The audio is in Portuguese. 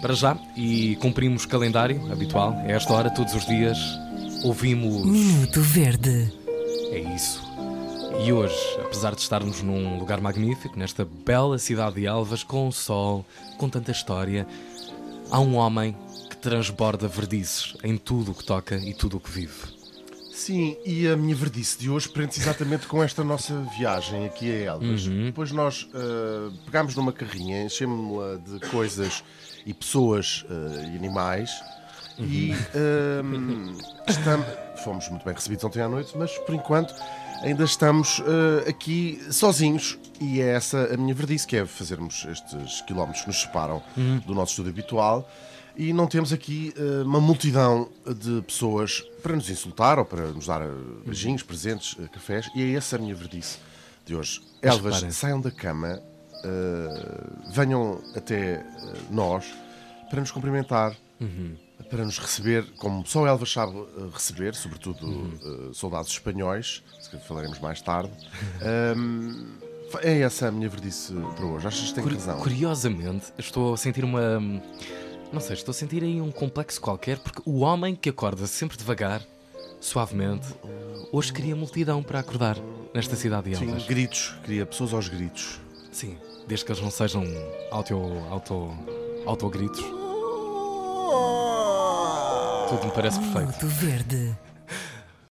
para já e cumprimos o calendário habitual. É esta hora, todos os dias, ouvimos. Minuto Verde. É isso. E hoje, apesar de estarmos num lugar magnífico, nesta bela cidade de Elvas, com o sol, com tanta história, há um homem que transborda verdices em tudo o que toca e tudo o que vive. Sim, e a minha verdice de hoje prende-se exatamente com esta nossa viagem aqui a Elvas. Uhum. Depois nós uh, pegámos numa carrinha, enchemos-la de coisas e pessoas uh, e animais e uh, estamos, fomos muito bem recebidos ontem à noite, mas por enquanto ainda estamos uh, aqui sozinhos e é essa a minha verdice, que é fazermos estes quilómetros que nos separam do nosso estúdio habitual e não temos aqui uh, uma multidão de pessoas para nos insultar ou para nos dar uh, beijinhos, presentes, uh, cafés e é essa a minha verdice de hoje. Mas Elvas, reparem. saiam da cama, venham até nós para nos cumprimentar, para nos receber, como só Elvas sabe receber, sobretudo uh, soldados espanhóis, se calhar falaremos mais tarde. Um, é essa a minha verdice para hoje. Achas que tem Curi- razão? Curiosamente, estou a sentir uma. Não sei, estou a sentir aí um complexo qualquer, porque o homem que acorda sempre devagar, suavemente, hoje queria multidão para acordar nesta cidade de Sim, gritos, queria pessoas aos gritos. Sim, desde que eles não sejam auto, auto, autogritos. Tudo me parece perfeito. Minuto Verde.